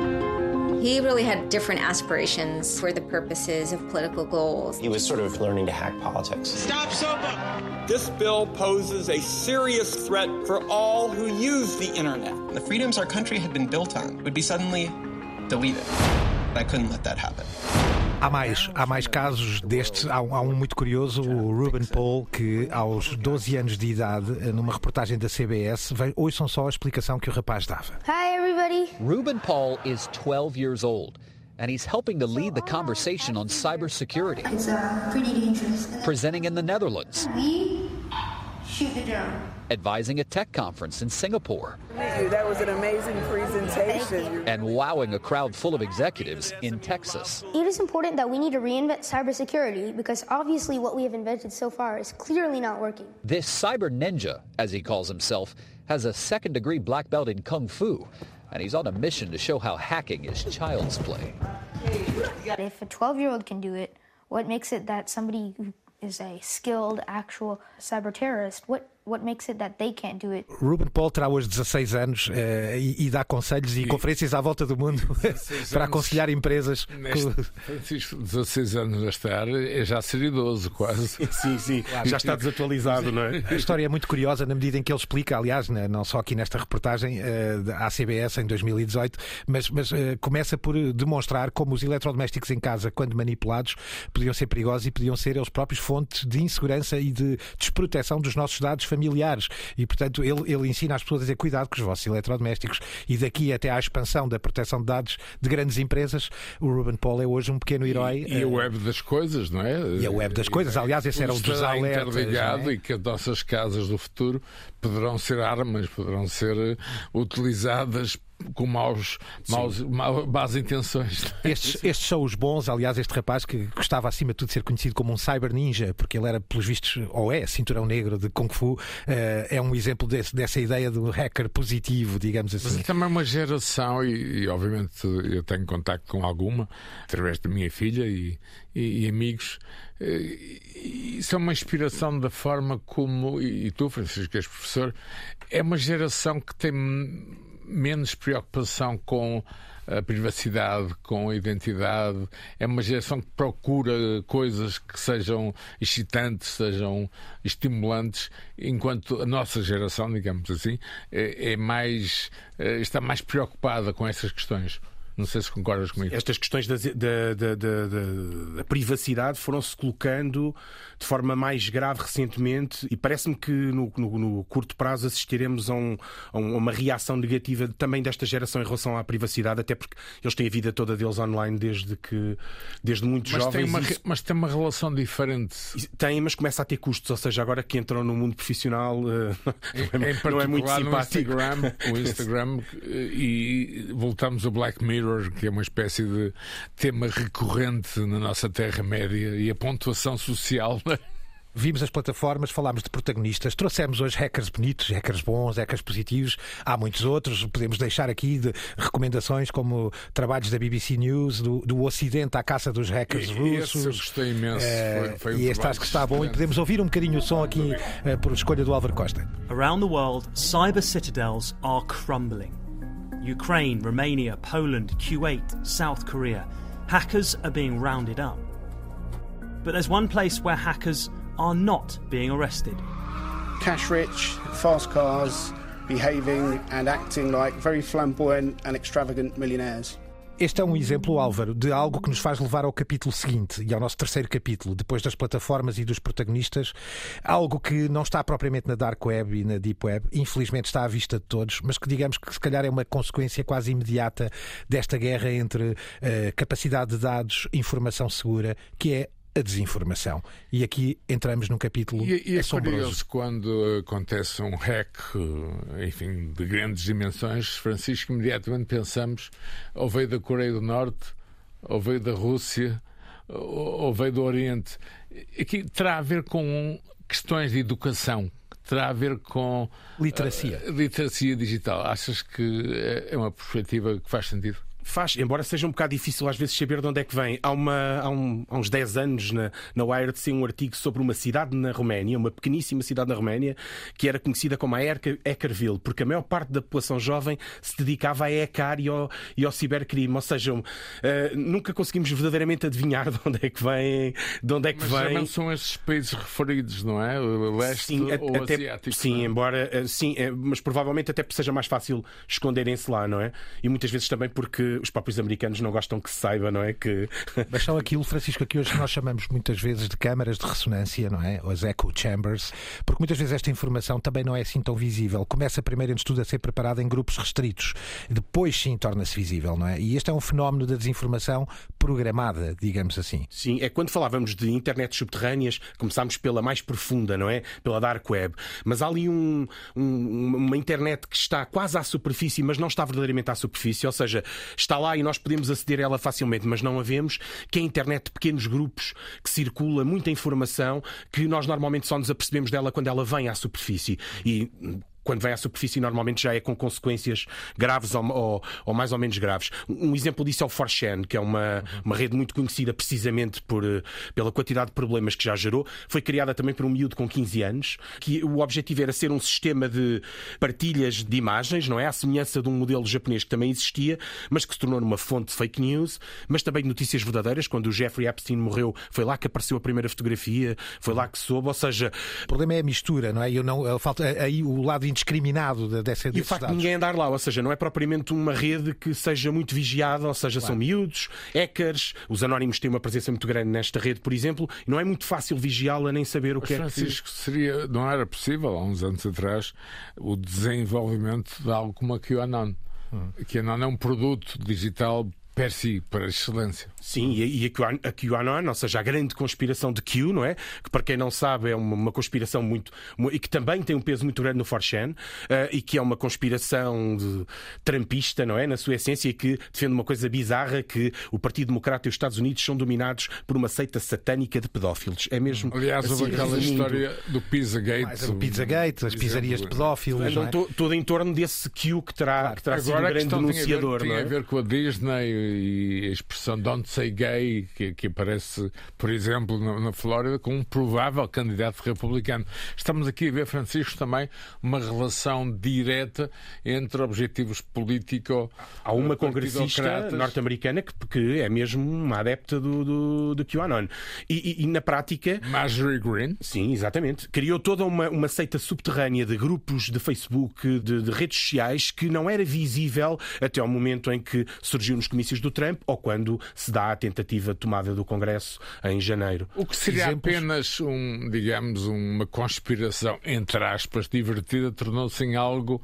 S21: He really had different aspirations for the purposes of political goals.
S16: He was sort of learning to hack politics.
S22: Stop SOPA! This bill poses a serious threat for all who use the internet.
S16: The freedoms our country had been built on would be suddenly deleted. I couldn't let that happen.
S1: Há mais, há mais casos destes. Há, há, um muito curioso, o Ruben Paul, que aos 12 anos de idade, numa reportagem da CBS, veio, ouçam só a explicação que o rapaz dava.
S23: Hi, everybody.
S24: Ruben Paul is 12 years old. And he's helping to lead the conversation on cybersecurity.
S23: It's uh, pretty dangerous.
S24: Presenting in the Netherlands.
S23: We shoot the drone.
S24: advising a tech conference in Singapore.
S25: That was an amazing presentation.
S24: And wowing a crowd full of executives in Texas.
S23: It is important that we need to reinvent cybersecurity because obviously what we have invented so far is clearly not working.
S24: This cyber ninja, as he calls himself, has a second degree black belt in Kung Fu, and he's on a mission to show how hacking is child's play.
S23: If a 12 year old can do it, what makes it that somebody who is a skilled actual cyber terrorist, what what makes it that they can't do it?
S1: Ruben Paul terá hoje 16 anos uh, e, e, dá conselhos e, e, conferências à volta do mundo <laughs> para aconselhar empresas.
S3: Neste, Francisco, 16 anos a estar, é já ser idoso, quase.
S4: Sim, sim, <laughs> claro, já está desatualizado, não é?
S1: A história é muito curiosa na medida em que ele explica, aliás, não só aqui nesta reportagem uh, da ACBS em 2018, mas, mas uh, começa por demonstrar como os eletrodomésticos em casa, quando manipulados, podiam ser perigosos e podiam ser eles próprios fontes de insegurança e de desproteção dos nossos dados familiares. E, portanto, ele, ele ensina as pessoas a dizer cuidado com os vossos eletrodomésticos. E daqui até à expansão da proteção de dados de grandes empresas, o Ruben Paul é hoje um pequeno herói.
S3: E, e a web das coisas, não é?
S1: E a web das coisas. Aliás, esse era um dos alertas.
S3: interligado é? e que as nossas casas do futuro poderão ser armas, poderão ser eh, utilizadas com maus, maus, maus, más intenções.
S1: Estes, estes são os bons. Aliás, este rapaz que gostava acima de tudo de ser conhecido como um cyber ninja, porque ele era, pelos vistos, ou é, cinturão negro de Kung Fu, eh, é um exemplo desse, dessa ideia do hacker positivo, digamos assim.
S3: Mas também uma geração, e, e, obviamente eu tenho contacto com alguma, através da minha filha e, e, e amigos, eh, isso é uma inspiração da forma como, e tu, Francisco, és professor, é uma geração que tem menos preocupação com a privacidade, com a identidade. É uma geração que procura coisas que sejam excitantes, sejam estimulantes, enquanto a nossa geração, digamos assim, é, é mais, é, está mais preocupada com essas questões. Não sei se concordas comigo.
S4: Estas questões da, da, da, da privacidade foram-se colocando de forma mais grave recentemente e parece-me que no, no, no, curto prazo assistiremos a, um, a, uma reação negativa também desta geração em relação à privacidade, até porque eles têm a vida toda deles online desde que desde muito
S3: mas
S4: jovens.
S3: Tem uma, mas tem uma relação diferente.
S4: Tem, mas começa a ter custos, ou seja, agora que entram no mundo profissional uh, <laughs>
S3: não, é, não é muito simpático. Instagram, o Instagram <laughs> e voltamos ao Black Mirror que é uma espécie de tema recorrente na nossa Terra-média e a pontuação social. Né?
S1: Vimos as plataformas, falámos de protagonistas, trouxemos hoje hackers bonitos, hackers bons, hackers positivos. Há muitos outros, podemos deixar aqui de recomendações como trabalhos da BBC News, do, do Ocidente à caça dos hackers
S3: e,
S1: russos.
S3: Esse eu gostei imenso.
S1: É,
S3: foi, foi
S1: um e este acho que está bom e podemos ouvir um bocadinho o som aqui uh, por escolha do Álvaro Costa.
S26: Around the world, cyber citadels are crumbling. Ukraine, Romania, Poland, Kuwait, South Korea. Hackers are being rounded up. But there's one place where hackers are not being arrested.
S27: Cash rich, fast cars, behaving and acting like very flamboyant and extravagant millionaires.
S1: Este é um exemplo, Álvaro, de algo que nos faz levar ao capítulo seguinte e ao nosso terceiro capítulo, depois das plataformas e dos protagonistas. Algo que não está propriamente na Dark Web e na Deep Web, infelizmente está à vista de todos, mas que digamos que se calhar é uma consequência quase imediata desta guerra entre uh, capacidade de dados, informação segura, que é a desinformação. E aqui entramos num capítulo
S3: e, e é
S1: assombroso.
S3: curioso quando acontece um hack, enfim, de grandes dimensões, Francisco, imediatamente pensamos ou veio da Coreia do Norte, ou veio da Rússia, ou veio do Oriente. Aqui terá a ver com questões de educação, terá a ver com
S1: literacia,
S3: uh, literacia digital. Achas que é uma perspectiva que faz sentido?
S4: Faz, embora seja um bocado difícil às vezes saber de onde é que vem. Há, uma, há, um, há uns 10 anos na, na Wired saiu um artigo sobre uma cidade na Roménia, uma pequeníssima cidade na Roménia, que era conhecida como a Eckerville, porque a maior parte da população jovem se dedicava a ECAR e ao, e ao cibercrime. Ou seja, uh, nunca conseguimos verdadeiramente adivinhar de onde é que vem. De onde é que
S3: Mas
S4: vem.
S3: são esses países referidos, não é? O leste
S4: sim,
S3: ou
S4: até,
S3: asiático.
S4: Sim,
S3: é?
S4: embora. Uh, sim, uh, mas provavelmente até seja mais fácil esconderem-se lá, não é? E muitas vezes também porque os próprios americanos não gostam que se saiba, não é? Que... <laughs>
S1: Mas são aquilo, Francisco, que hoje nós chamamos muitas vezes de câmaras de ressonância, não é? As echo chambers, porque muitas vezes esta informação também não é assim tão visível. Começa primeiro, antes de tudo, a ser preparada em grupos restritos. Depois, sim, torna-se visível, não é? E este é um fenómeno da desinformação programada, digamos assim.
S4: Sim, é quando falávamos de internet subterrâneas, começámos pela mais profunda, não é? Pela dark web. Mas há ali um, um, uma internet que está quase à superfície, mas não está verdadeiramente à superfície, ou seja, está lá e nós podemos aceder a ela facilmente, mas não a vemos, que é a internet de pequenos grupos que circula muita informação que nós normalmente só nos apercebemos dela quando ela vem à superfície. E quando vem à superfície normalmente já é com consequências graves ou, ou, ou mais ou menos graves. Um exemplo disso é o 4chan, que é uma, uma rede muito conhecida precisamente por, eh, pela quantidade de problemas que já gerou. Foi criada também por um miúdo com 15 anos, que o objetivo era ser um sistema de partilhas de imagens, não é? À semelhança de um modelo japonês que também existia, mas que se tornou numa fonte de fake news, mas também de notícias verdadeiras. Quando o Jeffrey Epstein morreu, foi lá que apareceu a primeira fotografia, foi lá que soube, ou seja...
S1: O problema é a mistura, não é? Eu não, falta aí o lado indiscriminado dessa
S4: E o facto dados. de ninguém andar lá, ou seja, não é propriamente uma rede que seja muito vigiada, ou seja, claro. são miúdos, hackers, os anónimos têm uma presença muito grande nesta rede, por exemplo, e não é muito fácil vigiá-la nem saber o
S3: Mas,
S4: que
S3: Francisco,
S4: é que...
S3: seria, não era possível, há uns anos atrás, o desenvolvimento de algo como a QAnon. Hum. QAnon é um produto digital per si, para excelência.
S4: Sim, e a QAnon, ou seja, a grande conspiração de Q, não é? Que para quem não sabe é uma, uma conspiração muito. e que também tem um peso muito grande no 4chan, uh, e que é uma conspiração de, trampista, não é? Na sua essência, e que defende uma coisa bizarra: que o Partido Democrata e os Estados Unidos são dominados por uma seita satânica de pedófilos. É mesmo.
S3: Aliás,
S4: assim,
S3: houve aquela resumindo. história do Pizzagate.
S1: Mais o Pizzagate, as pizzarias de pedófilos.
S4: Então, é? todo em torno desse Q que terá, que terá
S3: Agora,
S4: sido um grande denunciador.
S3: Tinha a ver,
S4: não é?
S3: a ver com a Disney e a expressão don't say gay, que, que aparece, por exemplo, na, na, Flórida, com um provável candidato republicano. Estamos aqui a ver, Francisco, também uma relação direta entre objetivos políticos.
S4: Há uma congressista norte-americana que, que, é mesmo uma adepta do, do, do QAnon. E, e, e, na prática.
S3: Marjorie Green.
S4: Sim, exatamente. Criou toda uma, uma seita subterrânea de grupos de Facebook, de, de redes sociais, que não era visível até ao momento em que surgiu nos comícios do Trump ou quando se dá a tentativa de tomada do Congresso em janeiro.
S3: O que seria Exemplos... apenas um, digamos, uma conspiração, entre aspas, divertida, tornou-se em algo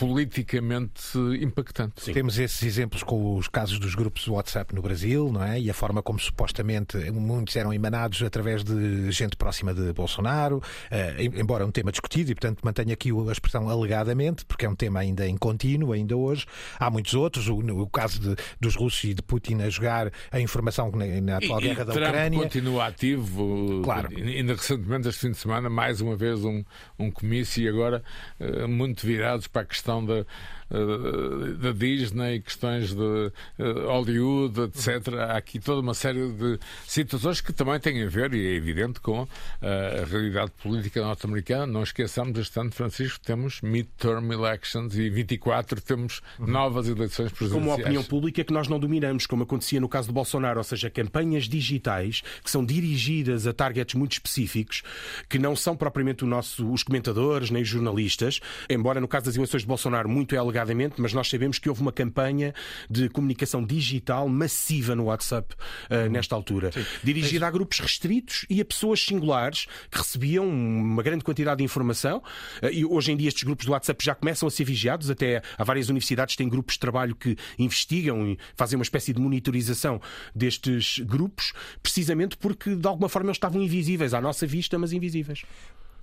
S3: politicamente impactante.
S1: Sim. Temos esses exemplos com os casos dos grupos WhatsApp no Brasil, não é? E a forma como supostamente muitos eram emanados através de gente próxima de Bolsonaro, eh, embora um tema discutido e, portanto, mantenho aqui a expressão alegadamente, porque é um tema ainda em contínuo, ainda hoje. Há muitos outros, o, o caso de, dos russos e de Putin a jogar a informação na, na atual
S3: e,
S1: guerra
S3: e
S1: da
S3: Trump
S1: Ucrânia.
S3: continua ativo.
S1: Claro.
S3: Ainda recentemente, este fim de semana, mais uma vez um, um comício e agora uh, muito virados para a questão questão da, eh, da Disney, questões de eh, Hollywood, etc. Há aqui toda uma série de situações que também têm a ver, e é evidente, com eh, a realidade política norte-americana. Não esqueçamos, este ano, Francisco, temos midterm elections e 24 temos novas eleições presidenciais.
S4: Como a opinião pública que nós não dominamos, como acontecia no caso do Bolsonaro, ou seja, campanhas digitais que são dirigidas a targets muito específicos, que não são propriamente nosso, os comentadores nem os jornalistas, embora no caso das eleições de Bolsonaro muito é alegadamente, mas nós sabemos que houve uma campanha de comunicação digital massiva no WhatsApp uh, nesta altura, Sim. dirigida a grupos restritos e a pessoas singulares que recebiam uma grande quantidade de informação. Uh, e hoje em dia estes grupos do WhatsApp já começam a ser vigiados, até há várias universidades que têm grupos de trabalho que investigam e fazem uma espécie de monitorização destes grupos, precisamente porque de alguma forma eles estavam invisíveis à nossa vista, mas invisíveis.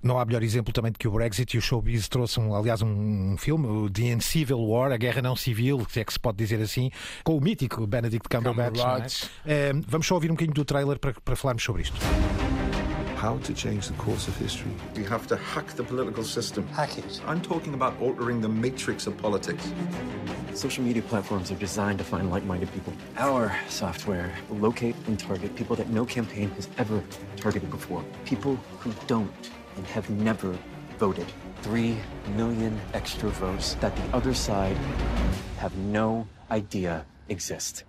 S1: Não há melhor exemplo também do que o Brexit e o showbiz trouxe, um, aliás, um, um filme, o The Uncivil War, a Guerra Não Civil, se é que se pode dizer assim, com o mítico Benedict Cumberbatch. Cumberbatch. É? É, vamos só ouvir um bocadinho do trailer para, para falarmos sobre isto.
S28: How to change the course of history?
S29: We have to hack the political system.
S28: Hack it?
S29: I'm talking about altering the matrix of politics.
S30: Social media platforms are designed to find like minded people. Our software will locate and target people that no campaign has ever targeted before. People who don't and have never voted. Three million extra votes that the other side have no idea exist.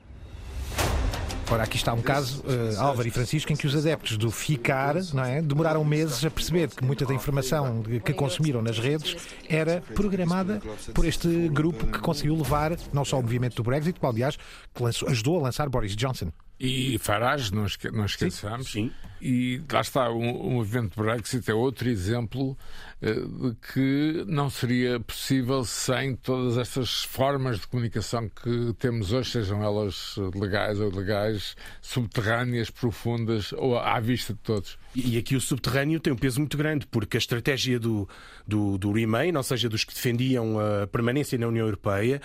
S1: Ora, aqui está um caso, uh, Álvaro e Francisco, em que os adeptos do ficar não é, demoraram meses a perceber que muita da informação que consumiram nas redes era programada por este grupo que conseguiu levar não só o movimento do Brexit, que, aliás, que lançou, ajudou a lançar Boris Johnson.
S3: E Farage, não, esque não esqueçamos.
S4: Sim.
S3: E lá está, o, o movimento Brexit é outro exemplo uh, de que não seria possível sem todas estas formas de comunicação que temos hoje, sejam elas legais ou ilegais, subterrâneas, profundas ou à vista de todos.
S4: E aqui o subterrâneo tem um peso muito grande, porque a estratégia do, do, do Remain, ou seja, dos que defendiam a permanência na União Europeia,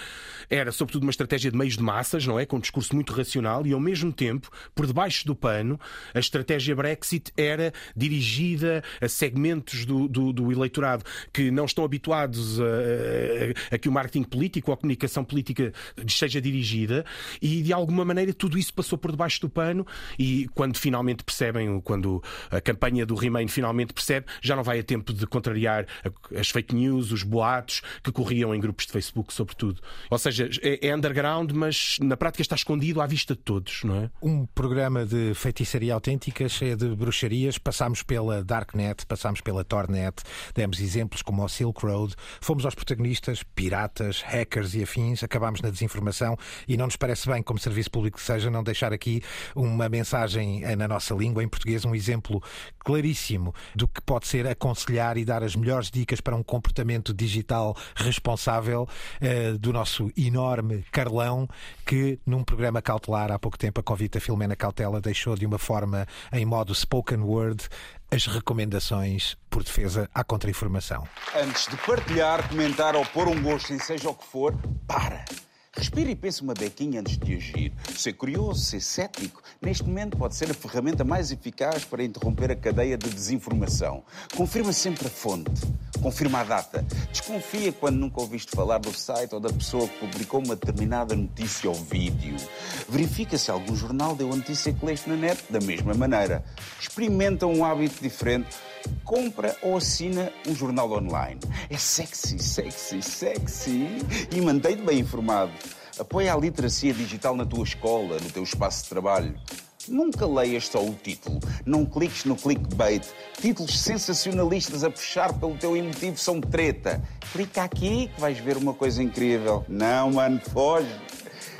S4: era sobretudo uma estratégia de meios de massas, não é? Com um discurso muito racional e ao mesmo tempo tempo, por debaixo do pano, a estratégia Brexit era dirigida a segmentos do, do, do eleitorado que não estão habituados a, a, a, que o marketing político ou a comunicação política seja dirigida e, de alguma maneira, tudo isso passou por debaixo do pano e quando finalmente percebem, quando a campanha do Remain finalmente percebe, já não vai a tempo de contrariar as fake news, os boatos que corriam em grupos de Facebook, sobretudo. Ou seja, é, é underground, mas na prática está escondido à vista de todos, não é?
S1: Um programa de feitiçaria autêntica, cheio de bruxarias. Passámos pela Darknet, passámos pela Tornet, demos exemplos como o Silk Road, fomos aos protagonistas, piratas, hackers e afins, acabámos na desinformação e não nos parece bem, como serviço público que seja, não deixar aqui uma mensagem na nossa língua, em português, um exemplo claríssimo do que pode ser aconselhar e dar as melhores dicas para um comportamento digital responsável eh, do nosso enorme Carlão, que num programa cautelar há pouco tempo, a convite a Filomena Cautela deixou de uma forma em modo spoken word as recomendações por defesa à contra-informação.
S31: Antes de partilhar, comentar ou pôr um gosto em seja o que for, para! Respire e pense uma bequinha antes de agir. Ser curioso, ser cético, neste momento pode ser a ferramenta mais eficaz para interromper a cadeia de desinformação. Confirma sempre a fonte. Confirma a data. Desconfia quando nunca ouviste falar do site ou da pessoa que publicou uma determinada notícia ou vídeo. Verifica se algum jornal deu a notícia que leste na net da mesma maneira. Experimenta um hábito diferente compra ou assina um jornal online. É sexy, sexy, sexy e mantém-te bem informado. Apoia a literacia digital na tua escola, no teu espaço de trabalho. Nunca leias só o título. Não cliques no clickbait. Títulos sensacionalistas a puxar pelo teu emotivo são treta. Clica aqui que vais ver uma coisa incrível. Não, mano, foge.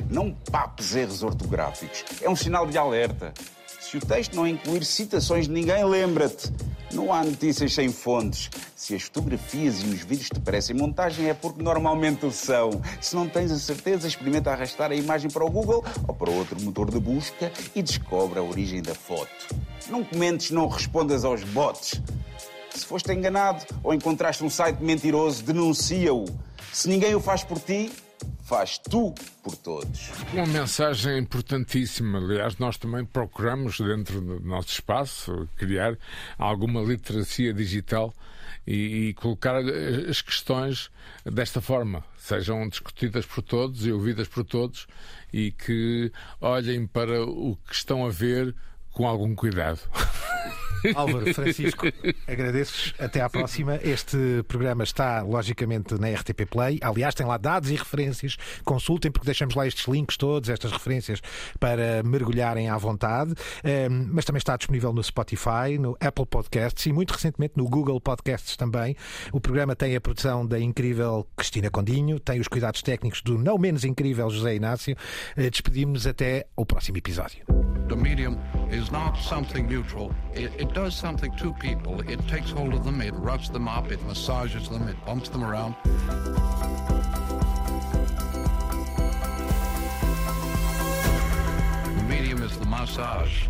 S31: Não papes erros ortográficos. É um sinal de alerta. Se o texto não incluir citações de ninguém, lembra-te. Não há notícias sem fontes. Se as fotografias e os vídeos te parecem montagem, é porque normalmente o são. Se não tens a certeza, experimenta arrastar a imagem para o Google ou para outro motor de busca e descobre a origem da foto. Não comentes, não respondas aos bots. Se foste enganado ou encontraste um site mentiroso, denuncia-o. Se ninguém o faz por ti, faz tu por todos.
S3: Uma mensagem importantíssima. Aliás, nós também procuramos, dentro do nosso espaço, criar alguma literacia digital e, e colocar as questões desta forma, sejam discutidas por todos e ouvidas por todos e que olhem para o que estão a ver com algum cuidado. <laughs>
S1: Álvaro, Francisco, agradeço-vos. Até à próxima. Este programa está, logicamente, na RTP Play. Aliás, tem lá dados e referências. Consultem, porque deixamos lá estes links todos, estas referências, para mergulharem à vontade. Mas também está disponível no Spotify, no Apple Podcasts e, muito recentemente, no Google Podcasts também. O programa tem a produção da incrível Cristina Condinho, tem os cuidados técnicos do não menos incrível José Inácio. Eh, despedimos-nos até o próximo episódio.
S32: The medium is not something neutral. It, it does something to people. It takes hold of them, it roughs them up, it massages them, it bumps them around. The medium is the massage.